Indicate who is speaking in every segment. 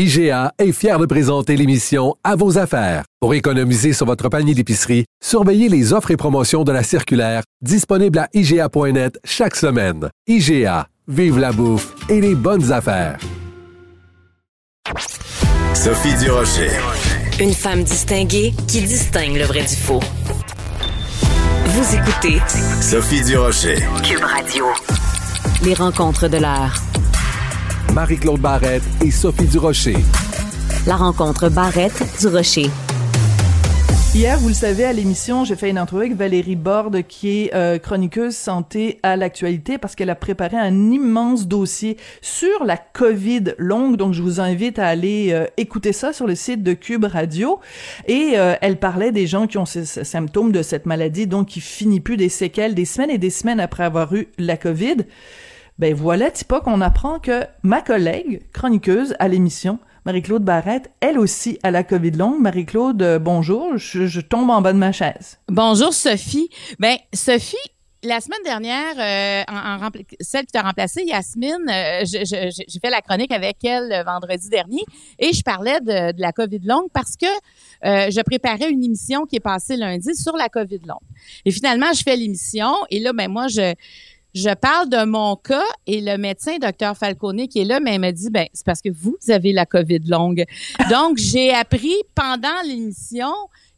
Speaker 1: IGA est fier de présenter l'émission À vos affaires. Pour économiser sur votre panier d'épicerie, surveillez les offres et promotions de la circulaire disponible à IGA.net chaque semaine. IGA, vive la bouffe et les bonnes affaires.
Speaker 2: Sophie Durocher.
Speaker 3: Une femme distinguée qui distingue le vrai du faux. Vous écoutez
Speaker 2: Sophie Durocher.
Speaker 3: Cube Radio. Les rencontres de l'heure.
Speaker 1: Marie-Claude Barrette et Sophie Durocher.
Speaker 3: La rencontre Barrette-Durocher.
Speaker 4: Hier, vous le savez, à l'émission, j'ai fait une entrevue avec Valérie Borde, qui est euh, chroniqueuse santé à l'actualité, parce qu'elle a préparé un immense dossier sur la COVID longue. Donc, je vous invite à aller euh, écouter ça sur le site de Cube Radio. Et euh, elle parlait des gens qui ont ces, ces symptômes de cette maladie, donc qui finit plus des séquelles des semaines et des semaines après avoir eu la COVID. Ben voilà, pas qu'on apprend que ma collègue chroniqueuse à l'émission, Marie-Claude Barrette, elle aussi a la COVID longue. Marie-Claude, euh, bonjour, je, tombe en bas de ma chaise.
Speaker 5: Bonjour Sophie. Ben Sophie, la semaine dernière, euh, celle qui t'a remplacée, Yasmine, euh, j'ai fait la chronique avec elle vendredi dernier et je parlais de, de la COVID longue parce que je préparais une émission qui est passée lundi sur la COVID longue. Et finalement, je fais l'émission et là, ben moi, je je parle de mon cas et le médecin, docteur Falcone, qui est là, mais me dit, ben, c'est parce que vous avez la COVID longue. Donc, j'ai appris pendant l'émission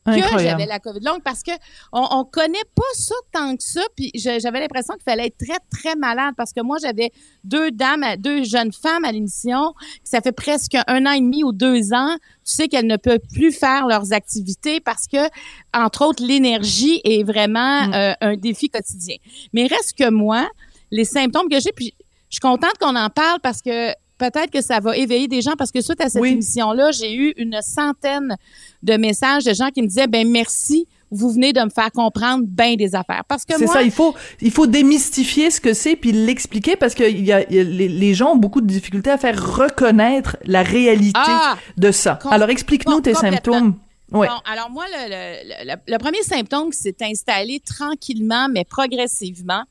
Speaker 5: que j'avais la COVID longue parce que on, on connaît pas ça tant que ça. Puis j'avais l'impression qu'il fallait être très, très malade parce que moi, j'avais deux dames, deux jeunes femmes à l'émission. Ça fait presque un an et demi ou deux ans. Tu sais qu'elles ne peuvent plus faire leurs activités parce que, entre autres, l'énergie est vraiment mm. euh, un défi quotidien. Mais reste que moi, les symptômes que j'ai, puis je suis contente qu'on en parle parce que peut-être que ça va éveiller des gens parce que suite à cette émission-là, j'ai eu une centaine de messages de gens qui me disaient ben merci vous venez de me faire comprendre bien des affaires. Parce que
Speaker 4: c'est ça, il faut il faut démystifier ce que c'est puis l'expliquer parce que il y a, les, gens ont beaucoup de difficultés à faire reconnaître la réalité ah! de ça. Alors explique-nous tes symptômes.
Speaker 5: Bon, alors moi, le, le, premier symptôme qui s'est installé tranquillement, mais progressivement,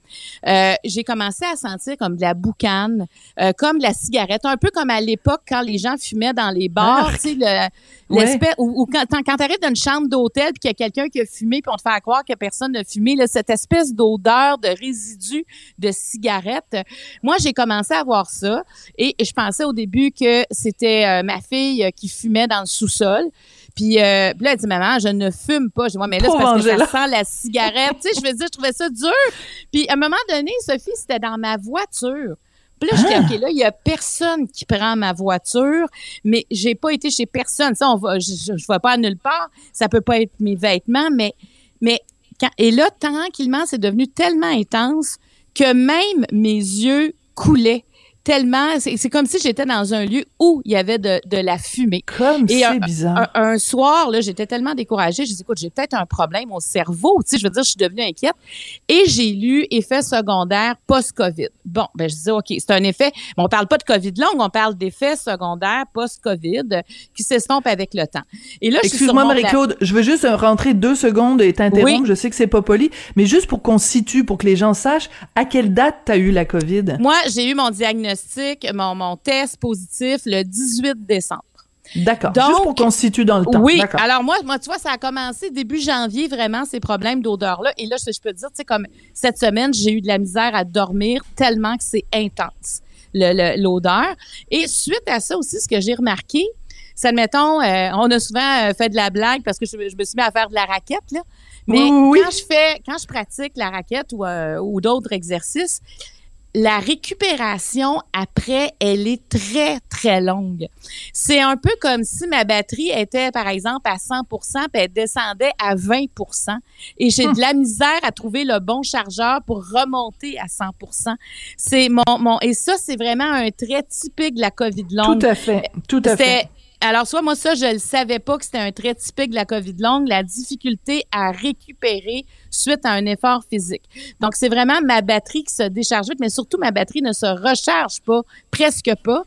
Speaker 5: euh, j'ai commencé à sentir comme de la boucane, euh, comme de la cigarette, un peu comme à l'époque quand les gens fumaient dans les bars, ah! tu sais, l'espèce, ou, quand, quand tu arrives dans une chambre d'hôtel puis qu'il y a quelqu'un qui a fumé puis on te fait croire que personne n'a fumé, là, cette espèce d'odeur de résidus de cigarette. Moi, j'ai commencé à voir ça et, je pensais au début que c'était euh, ma fille qui fumait dans le sous-sol. Puis, euh, là, elle dit, maman, je ne fume pas. Je dis, ouais, mais là, c'est parce que ça sent la cigarette. tu sais, je veux dire, je trouvais ça dur. Puis, à un moment donné, Sophie, c'était dans ma voiture. Puis là, je dis, ah! OK, là, il y a personne qui prend ma voiture, mais j'ai pas été chez personne. Ça, on va, je, je, vais pas à nulle part. Ça peut pas être mes vêtements, mais, mais, quand, et là, tranquillement, c'est devenu tellement intense que même mes yeux coulaient tellement, c'est comme si j'étais dans un lieu où il y avait de, de la fumée.
Speaker 4: Comme c'est bizarre.
Speaker 5: Un, soir, là, j'étais tellement découragée, je dis, écoute, j'ai peut-être un problème au cerveau, tu sais, je veux dire, je suis devenue inquiète. Et j'ai lu effet secondaire post-COVID. Bon, ben, je dis, OK, c'est un effet, mais on parle pas de COVID long, on parle d'effets secondaires post-COVID qui s'estompent avec le temps.
Speaker 4: Et là, Excuse-moi, Marie-Claude, je veux juste rentrer deux secondes et t'interrompre. Je sais que c'est pas poli, mais juste pour qu'on situe, pour que les gens sachent à quelle date tu as eu la COVID?
Speaker 5: Moi, j'ai eu mon diagnostic mon, mon test positif le 18 décembre.
Speaker 4: D'accord. Juste pour qu'on se situe dans le temps.
Speaker 5: Oui. Alors moi, moi, tu vois, ça a commencé début janvier vraiment ces problèmes d'odeur-là. Et là, je, je peux te dire, tu sais, comme cette semaine, j'ai eu de la misère à dormir tellement que c'est intense l'odeur. Et suite à ça aussi, ce que j'ai remarqué, c'est admettons, euh, on a souvent euh, fait de la blague parce que je, me suis mis à faire de la raquette là. Mais quand je fais, quand je pratique la raquette ou, euh, ou d'autres exercices, la récupération après, elle est très, très longue. C'est un peu comme si ma batterie était, par exemple, à 100% puis elle descendait à 20% et j'ai de la misère à trouver le bon chargeur pour remonter à 100% C'est mon, mon, et ça, c'est vraiment un trait typique de la COVID longue.
Speaker 4: Tout à fait. Tout à fait
Speaker 5: alors, soit moi, ça, je le savais pas que c'était un trait typique de la COVID longue, la difficulté à récupérer suite à un effort physique. Donc, c'est vraiment ma batterie qui se décharge vite, mais surtout ma batterie ne se recharge pas, presque pas.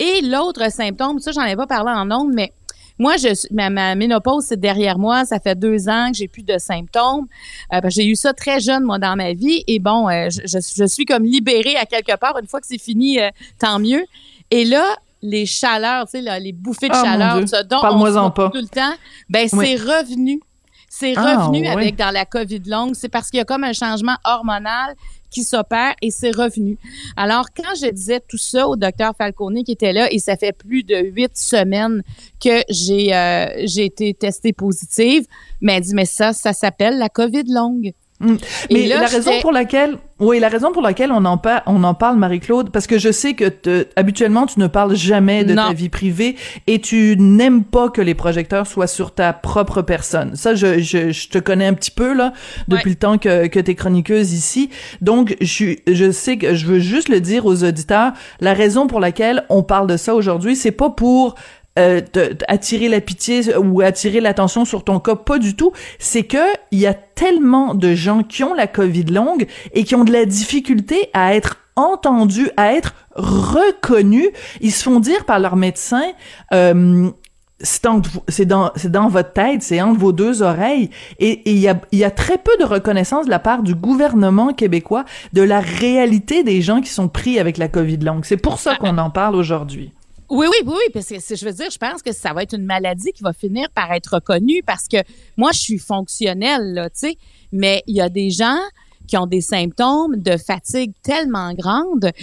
Speaker 5: Et l'autre symptôme, ça, j'en ai pas parlé en ondes, mais moi, je, ma, ma ménopause, c'est derrière moi. Ça fait deux ans que j'ai plus de symptômes. Euh, j'ai eu ça très jeune, moi, dans ma vie. Et bon, euh, je, je, suis comme libérée à quelque part. Une fois que c'est fini, euh, tant mieux. Et là, les chaleurs, tu sais, là, les bouffées de
Speaker 4: Ah,
Speaker 5: chaleur, ça, dont on se
Speaker 4: pas.
Speaker 5: tout le temps, ben
Speaker 4: Oui.
Speaker 5: c'est revenu. C'est
Speaker 4: Ah,
Speaker 5: revenu avec dans la COVID longue. C'est parce qu'il y a comme un changement hormonal qui s'opère et c'est revenu. Alors, quand je disais tout ça au docteur Falcone qui était là, et ça fait plus de huit semaines que j'ai euh, j'ai été testée positive, mais elle dit, mais ça, ça s'appelle la COVID longue.
Speaker 4: Mm. Mais
Speaker 5: là,
Speaker 4: la raison pour laquelle, oui, la raison pour laquelle on en, par- on en parle, Marie-Claude, parce que je sais que te- habituellement tu ne parles jamais de
Speaker 5: Non.
Speaker 4: ta vie privée et tu n'aimes pas que les projecteurs soient sur ta propre personne. Ça, je, je, je te connais un petit peu là depuis
Speaker 5: Ouais.
Speaker 4: le temps que que t'es chroniqueuse ici. Donc, je je sais que je veux juste le dire aux auditeurs. La raison pour laquelle on parle de ça aujourd'hui, c'est pas pour euh, attirer la pitié ou attirer l'attention sur ton cas, pas du tout. C'est que il y a tellement de gens qui ont la COVID longue et qui ont de la difficulté à être entendus, à être reconnus. Ils se font dire par leur médecin, euh, c'est dans, dans votre tête, c'est entre vos deux oreilles. Et il y a, y a très peu de reconnaissance de la part du gouvernement québécois de la réalité des gens qui sont pris avec la COVID longue. C'est pour ça qu'on en parle aujourd'hui.
Speaker 5: Oui, oui, oui, oui, parce que je veux dire, je pense que ça va être une maladie qui va finir par être reconnue parce que moi, je suis fonctionnelle, là, tu sais, mais il y a des gens qui ont des symptômes de fatigue tellement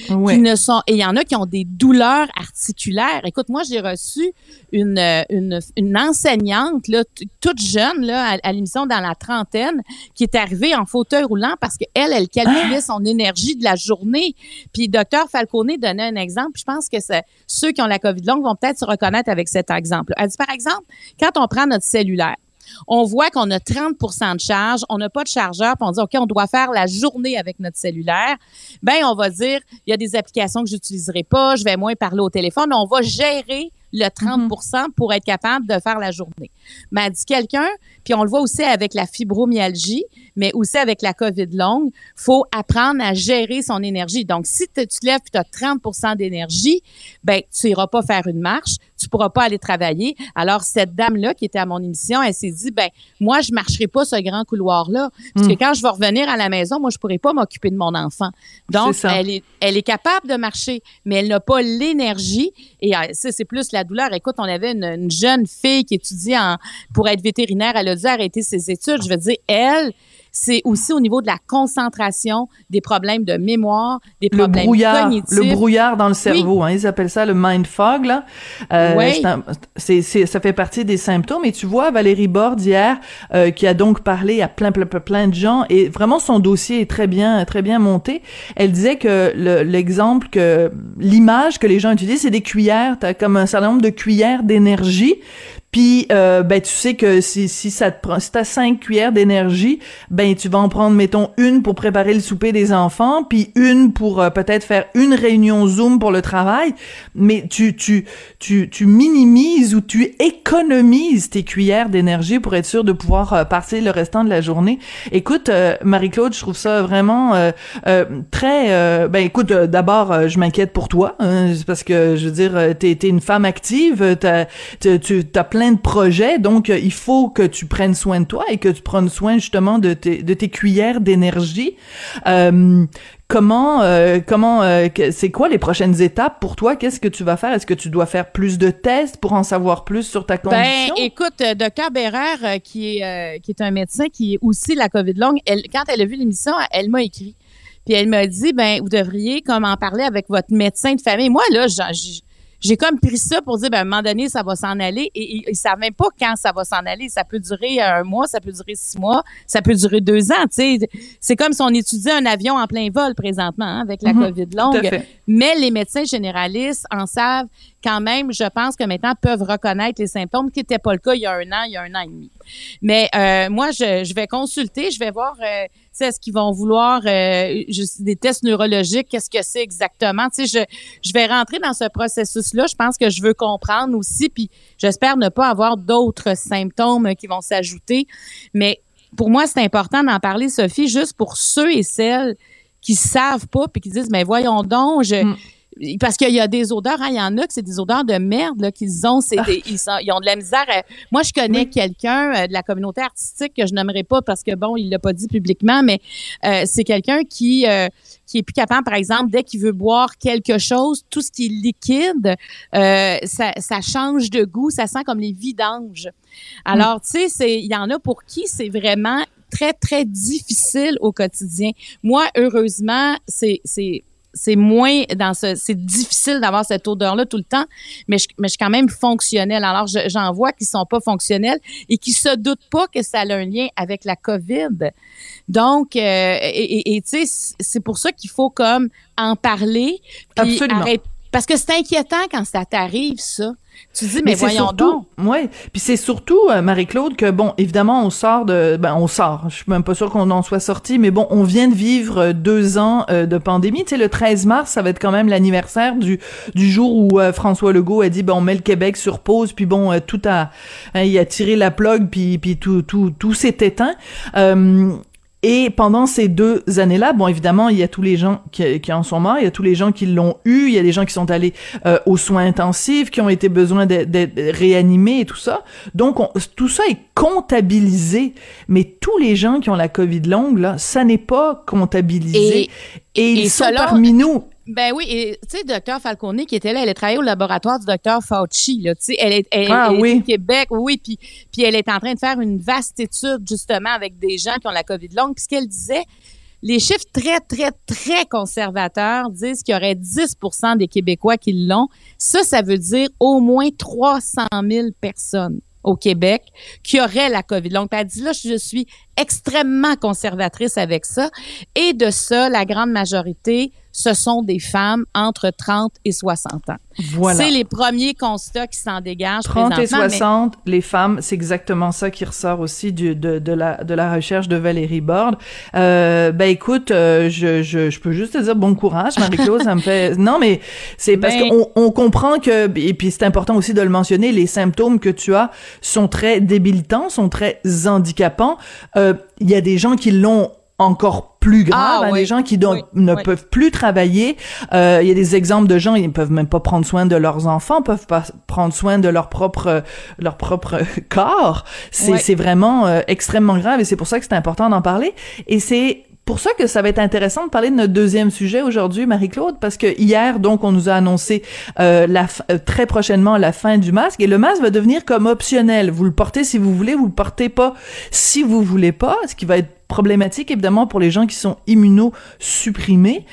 Speaker 5: qui ne sont et il y en a qui ont des douleurs articulaires. Écoute, moi j'ai reçu une une, une enseignante là toute jeune là à, à l'émission dans la trentaine qui est arrivée en fauteuil roulant parce que elle elle calculait son énergie de la journée. Puis docteur Falcone donnait un exemple, puis je pense que ceux qui ont la Covid longue vont peut-être se reconnaître avec cet exemple. Elle dit par exemple, quand on prend notre cellulaire on voit qu'on a 30% de charge, on n'a pas de chargeur, puis on dit OK, on doit faire la journée avec notre cellulaire. Ben on va dire il y a des applications que j'utiliserai pas, je vais moins parler au téléphone, on va gérer le 30% pour être capable de faire la journée. Mais elle dit quelqu'un, puis on le voit aussi avec la fibromyalgie, mais aussi avec la COVID longue, faut apprendre à gérer son énergie. Donc si tu te lèves puis tu as 30 d'énergie, ben tu iras pas faire une marche, tu pourras pas aller travailler. Alors cette dame là qui était à mon émission, elle s'est dit ben moi je marcherai pas ce grand couloir là parce que quand je vais revenir à la maison, moi je pourrai pas m'occuper de mon enfant. Donc elle est elle est capable de marcher, mais elle n'a pas l'énergie et euh, ça c'est plus la douleur. Écoute, on avait une, une jeune fille qui étudie en pour être vétérinaire, elle a dû arrêter ses études. Je veux dire elle c'est aussi au niveau de la concentration, des problèmes de mémoire, des
Speaker 4: le
Speaker 5: problèmes
Speaker 4: brouillard,
Speaker 5: cognitifs.
Speaker 4: le brouillard dans le cerveau, hein, ils appellent ça le mind fog là. Euh,
Speaker 5: Oui.
Speaker 4: c'est un- c'est, c'est- ça fait partie des symptômes. Et tu vois Valérie Borde hier, euh, qui a donc parlé à plein, plein, plein, plein de gens, et vraiment son dossier est très bien, très bien monté. Elle disait que le- l'exemple que l'image que les gens utilisent, c'est des cuillères. T'as comme un certain nombre de cuillères d'énergie. Puis, euh, ben, tu sais que si, si ça te prend, si t'as cinq cuillères d'énergie, ben, tu vas en prendre, mettons, une pour préparer le souper des enfants, puis une pour euh, peut-être faire une réunion Zoom pour le travail. Mais tu, tu, tu, tu minimises ou tu économises tes cuillères d'énergie pour être sûr de pouvoir euh, passer le restant de la journée. Écoute, euh, Marie-Claude, je trouve ça vraiment euh, très... ben, écoute, d'abord, je m'inquiète pour toi, hein, parce que, je veux dire, t'es, t'es une femme active, t'as, t'as- tu as plein de projets, donc euh, il faut que tu prennes soin de toi et que tu prennes soin justement de tes, de tes cuillères d'énergie. Euh, comment, euh, comment, euh, c'est quoi les prochaines étapes pour toi? Qu'est-ce que tu vas faire? Est-ce que tu dois faire plus de tests pour en savoir plus sur ta
Speaker 5: Ben,
Speaker 4: condition?
Speaker 5: écoute, Docteur Bérard, qui est euh, qui est un médecin qui est aussi la COVID longue, elle, quand elle a vu l'émission, elle m'a écrit. Puis elle m'a dit, ben, vous devriez comme en parler avec votre médecin de famille. Moi, là, j'en- j'ai j'ai comme pris ça pour dire, ben, à un moment donné, ça va s'en aller. Et ils ne savent même pas quand ça va s'en aller. Ça peut durer un mois, ça peut durer six mois, ça peut durer deux ans. Tu sais, c'est comme si on étudiait un avion en plein vol présentement hein, avec la
Speaker 4: Mhm,
Speaker 5: COVID longue. Mais les médecins généralistes en savent quand même, je pense que maintenant, peuvent reconnaître les symptômes, qui n'était pas le cas il y a un an, il y a un an et demi. Mais euh, moi, je, vais consulter, je vais voir euh, est-ce qu'ils vont vouloir euh, des tests neurologiques, qu'est-ce que c'est exactement? Tu sais, je, je vais rentrer dans ce processus-là. Je pense que je veux comprendre aussi, puis j'espère ne pas avoir d'autres symptômes qui vont s'ajouter. Mais pour moi, c'est important d'en parler, Sophie, juste pour ceux et celles qui savent pas puis qui disent mais voyons donc je mm parce qu'il y a des odeurs, hein, il y en a que c'est des odeurs de merde qu'ils ont, c'est ils, ils, ont de la misère. moi, je connais quelqu'un euh, de la communauté artistique que je n'aimerais pas parce que bon, il l'a pas dit publiquement, mais euh, c'est quelqu'un qui euh, qui est plus capable, par exemple, dès qu'il veut boire quelque chose, tout ce qui est liquide, ça, ça change de goût, ça sent comme les vidanges. Alors, tu sais, il y en a pour qui c'est vraiment très très difficile au quotidien. Moi, heureusement, c'est c'est moins dans ce, c'est difficile d'avoir cette odeur-là tout le temps, mais je, mais je suis quand même fonctionnelle. Alors, j'en vois qui sont pas fonctionnels et qui se doutent pas que ça a un lien avec la COVID. Donc, euh, et tu sais, c'est pour ça qu'il faut comme en parler. Puis
Speaker 4: Absolument.
Speaker 5: parce que c'est inquiétant quand ça t'arrive, ça. Tu dis, mais, voyons donc.
Speaker 4: Oui, puis c'est surtout, euh, Marie-Claude, que bon, évidemment, on sort de... Ben, on sort. Je suis même pas sûre qu'on en soit sorti, mais bon, on vient de vivre euh, deux ans euh, de pandémie. Tu sais, le 13 mars, ça va être quand même l'anniversaire du, du jour où François Legault a dit, ben, on met le Québec sur pause, puis bon, tout a... Hein, il a tiré la plug, puis, puis tout, tout, tout s'est éteint. Et pendant ces deux années-là, bon, évidemment, il y a tous les gens qui, qui, en sont morts, il y a tous les gens qui l'ont eu, il y a des gens qui sont allés euh, aux soins intensifs, qui ont été besoin d'être réanimés et tout ça. Donc, tout ça est comptabilisé, mais tous les gens qui ont la COVID longue, là, ça n'est pas comptabilisé. Et, et ils sont parmi nous.
Speaker 5: Ben oui, et tu sais, docteur Falcone qui était là, elle a travaillé au laboratoire du docteur Fauci, là, tu sais, elle est, elle,
Speaker 4: ah, oui.
Speaker 5: au Québec, oui, puis puis elle est en train de faire une vaste étude justement avec des gens qui ont la COVID longue. Puis ce qu'elle disait, les chiffres très, très, très conservateurs disent qu'il y aurait 10% des Québécois qui l'ont. Ça, ça veut dire au moins 300 000 personnes au Québec qui auraient la COVID longue. elle dit là, je suis extrêmement conservatrice avec ça. Et de ça, la grande majorité ce sont des femmes entre 30 et 60 ans.
Speaker 4: Voilà.
Speaker 5: C'est les premiers constats qui s'en dégagent
Speaker 4: 30 et 60, les femmes, c'est exactement ça qui ressort aussi du, de, de, la, de la recherche de Valérie Borde. Euh, ben écoute, euh, je, je, je, peux juste te dire bon courage, Marie-Claude, ça me fait... Non, mais c'est parce ben... qu'on on comprend que, et puis c'est important aussi de le mentionner, les symptômes que tu as sont très débilitants, sont très handicapants. Euh, il y a des gens qui l'ont encore plus grave, ah, hein, des gens qui donc, ne peuvent plus travailler. Euh, il y a des exemples de gens, ils ne peuvent même pas prendre soin de leurs enfants, peuvent pas prendre soin de leur propre leur propre corps. C'est c'est vraiment euh, extrêmement grave et c'est pour ça que c'est important d'en parler. Et c'est pour ça que ça va être intéressant de parler de notre deuxième sujet aujourd'hui, Marie-Claude, parce que hier, donc, on nous a annoncé euh, la euh, très prochainement la fin du masque et le masque va devenir comme optionnel. Vous le portez si vous voulez, vous le portez pas si vous voulez pas, ce qui va être problématique évidemment pour les gens qui sont immunosupprimés.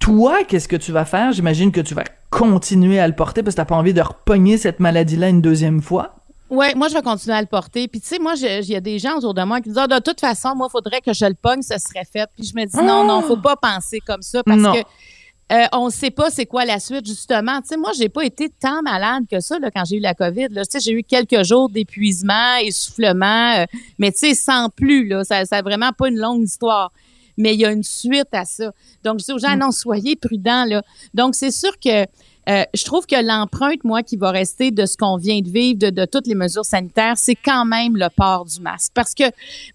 Speaker 4: Toi, qu'est-ce que tu vas faire? J'imagine que tu vas continuer à le porter parce que t'as pas envie de repogner cette maladie-là une deuxième fois.
Speaker 5: Oui, moi, je vais continuer à le porter. Puis, tu sais, moi, il y a des gens autour de moi qui disent, ah, de toute façon, moi, il faudrait que je le pogne, ce serait fait. Puis, je me dis, non, non, faut pas penser comme ça parce que euh, on ne sait pas c'est quoi la suite, justement. Tu sais, moi, j'ai pas été tant malade que ça là, quand j'ai eu la COVID. Tu sais, j'ai eu quelques jours d'épuisement, essoufflement, euh, mais tu sais, sans plus. Là, ça, ça vraiment pas une longue histoire. Mais il y a une suite à ça. Donc, je dis aux gens, mm. non, soyez prudents. Là. Donc, c'est sûr que euh, je trouve que l'empreinte, moi, qui va rester de ce qu'on vient de vivre, de, de, toutes les mesures sanitaires, c'est quand même le port du masque. Parce que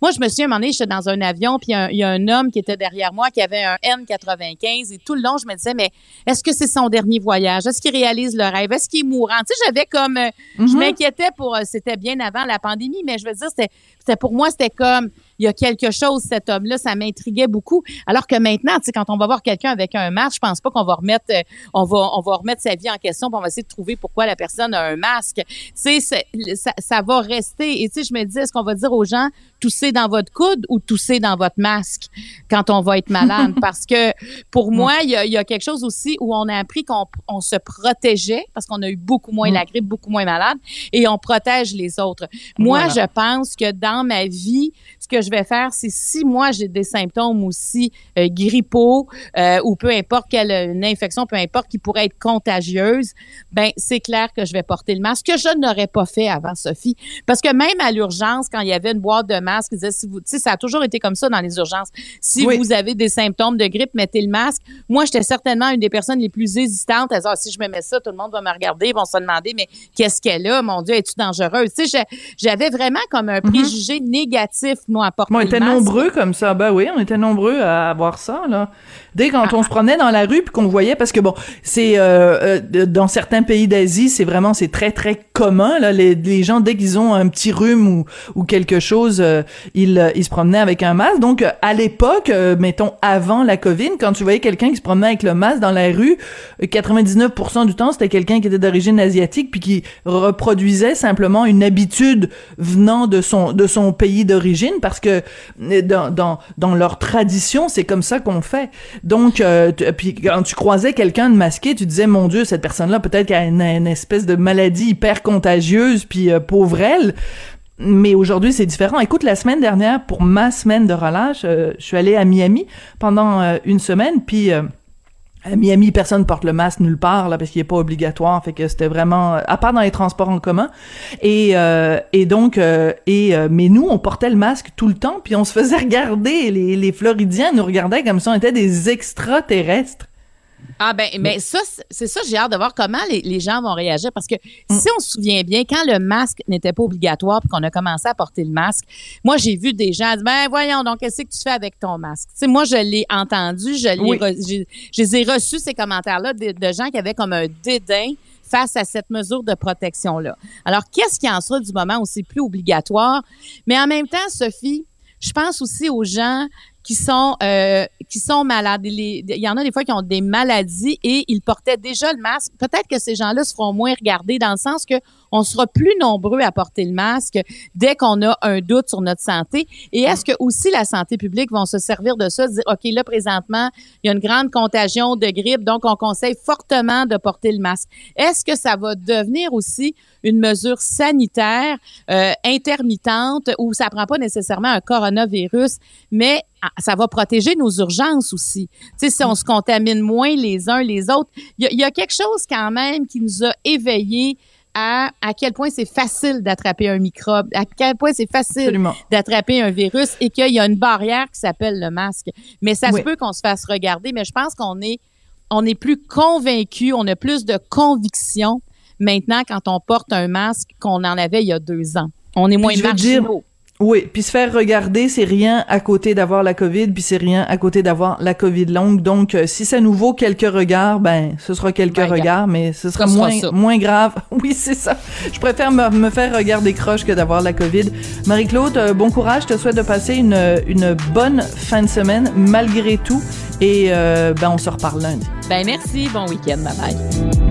Speaker 5: moi, je me souviens, à un moment donné, j'étais dans un avion, puis il y, a un homme qui était derrière moi qui avait un N95, et tout le long, je me disais, mais est-ce que c'est son dernier voyage? Est-ce qu'il réalise le rêve? Est-ce qu'il est mourant? Tu sais, j'avais comme... Euh, je mm-hmm. m'inquiétais pour... Euh, c'était bien avant la pandémie, mais je veux dire, c'était pour moi, c'était comme il y a quelque chose, cet homme-là, ça m'intriguait beaucoup. Alors que maintenant, tu sais, quand on va voir quelqu'un avec un masque, je pense pas qu'on va remettre, euh, on va, on va remettre sa vie en question, puis on va essayer de trouver pourquoi la personne a un masque. Tu sais, ça, ça va rester. Et tu sais, je me dis, est-ce qu'on va dire aux gens, tousser dans votre coude ou tousser dans votre masque quand on va être malade? Parce que pour moi, il y a, y a, quelque chose aussi où on a appris qu'on on se protégeait parce qu'on a eu beaucoup moins la grippe, beaucoup moins malade, et on protège les autres. Moi, je pense que dans ma vie, ce que je vais faire, c'est si moi j'ai des symptômes aussi euh, grippaux euh, ou peu importe quelle une infection, peu importe qui pourrait être contagieuse, ben c'est clair que je vais porter le masque. que je n'aurais pas fait avant, Sophie, parce que même à l'urgence, quand il y avait une boîte de masques, disait si vous, tu sais, ça a toujours été comme ça dans les urgences. Si vous avez des symptômes de grippe, mettez le masque. Moi, j'étais certainement une des personnes les plus hésitantes à dire ah, si je me mets ça, tout le monde va me regarder, ils vont se demander mais qu'est-ce qu'elle a, mon Dieu, es-tu dangereuse? Tu sais, j'avais vraiment comme un mhm. préjugé négatif
Speaker 4: On était nombreux comme ça, ben oui, on était nombreux à avoir ça là. Dès quand on se promenait dans la rue puis qu'on voyait, parce que bon, c'est euh, euh, dans certains pays d'Asie, c'est vraiment c'est très très commun là. Les, gens dès qu'ils ont un petit rhume ou, ou quelque chose, euh, ils, ils se promenaient avec un masque. Donc à l'époque, mettons avant la Covid, quand tu voyais quelqu'un qui se promenait avec le masque dans la rue, 99% du temps c'était quelqu'un qui était d'origine asiatique puis qui reproduisait simplement une habitude venant de son de son pays d'origine parce que dans dans dans leur tradition c'est comme ça qu'on fait. Donc, euh, puis quand tu croisais quelqu'un de masqué, tu disais, mon Dieu, cette personne-là, peut-être qu'elle a une, espèce de maladie hyper contagieuse, puis euh, pauvre elle. Mais aujourd'hui, c'est différent. Écoute, la semaine dernière, pour ma semaine de relâche, euh, je suis allée à Miami pendant une semaine, puis à Miami, personne porte le masque nulle part là parce qu'il est pas obligatoire, fait que c'était vraiment à part dans les transports en commun. Et euh, donc euh, et euh, mais nous on portait le masque tout le temps puis on se faisait regarder les Floridiens nous regardaient comme si on était des extraterrestres.
Speaker 5: Ah ben, mais ça, c'est ça, j'ai hâte de voir comment les, gens vont réagir parce que mm. si on se souvient bien, quand le masque n'était pas obligatoire puis qu'on a commencé à porter le masque, moi j'ai vu des gens dire ben voyons donc qu'est-ce que tu fais avec ton masque? Tu sais, moi je l'ai entendu, je l'ai, je les ai reçus ces commentaires-là de, de gens qui avaient comme un dédain face à cette mesure de protection-là. Alors, qu'est-ce qui en sera du moment où c'est plus obligatoire? Mais en même temps, Sophie, je pense aussi aux gens qui sont euh, qui sont malades. Il y en a des fois qui ont des maladies et ils portaient déjà le masque. Peut-être que ces gens-là se feront moins regarder dans le sens que on sera plus nombreux à porter le masque dès qu'on a un doute sur notre santé. Et est-ce que aussi la santé publique vont se servir de ça, dire, OK, là, présentement, il y a une grande contagion de grippe, donc on conseille fortement de porter le masque. Est-ce que ça va devenir aussi une mesure sanitaire euh, intermittente où ça prend pas nécessairement un coronavirus, mais ah, ça va protéger nos urgences aussi? Tu si on se contamine moins les uns les autres, il y, y, a quelque chose quand même qui nous a éveillés à à quel point c'est facile d'attraper un microbe, à quel point c'est facile d'attraper un virus et qu'il y a une barrière qui s'appelle le masque. Mais ça se peut qu'on se fasse regarder, mais je pense qu'on est on est plus convaincu, on a plus de conviction maintenant quand on porte un masque qu'on en avait il y a deux ans. On est moins marginaux.
Speaker 4: Oui, puis se faire regarder, c'est rien à côté d'avoir la COVID, puis c'est rien à côté d'avoir la COVID longue. Donc, euh, si ça nous vaut quelques regards, ben, ce sera quelques ben, regards, mais ce sera moins, moins grave. Oui, c'est ça. Je préfère me, faire regarder croche que d'avoir la COVID. Marie-Claude, euh, bon courage. Je te souhaite de passer une, une bonne fin de semaine, malgré tout. Et, euh, ben, on se reparle lundi.
Speaker 5: Ben, merci. Bon week-end. Bye bye.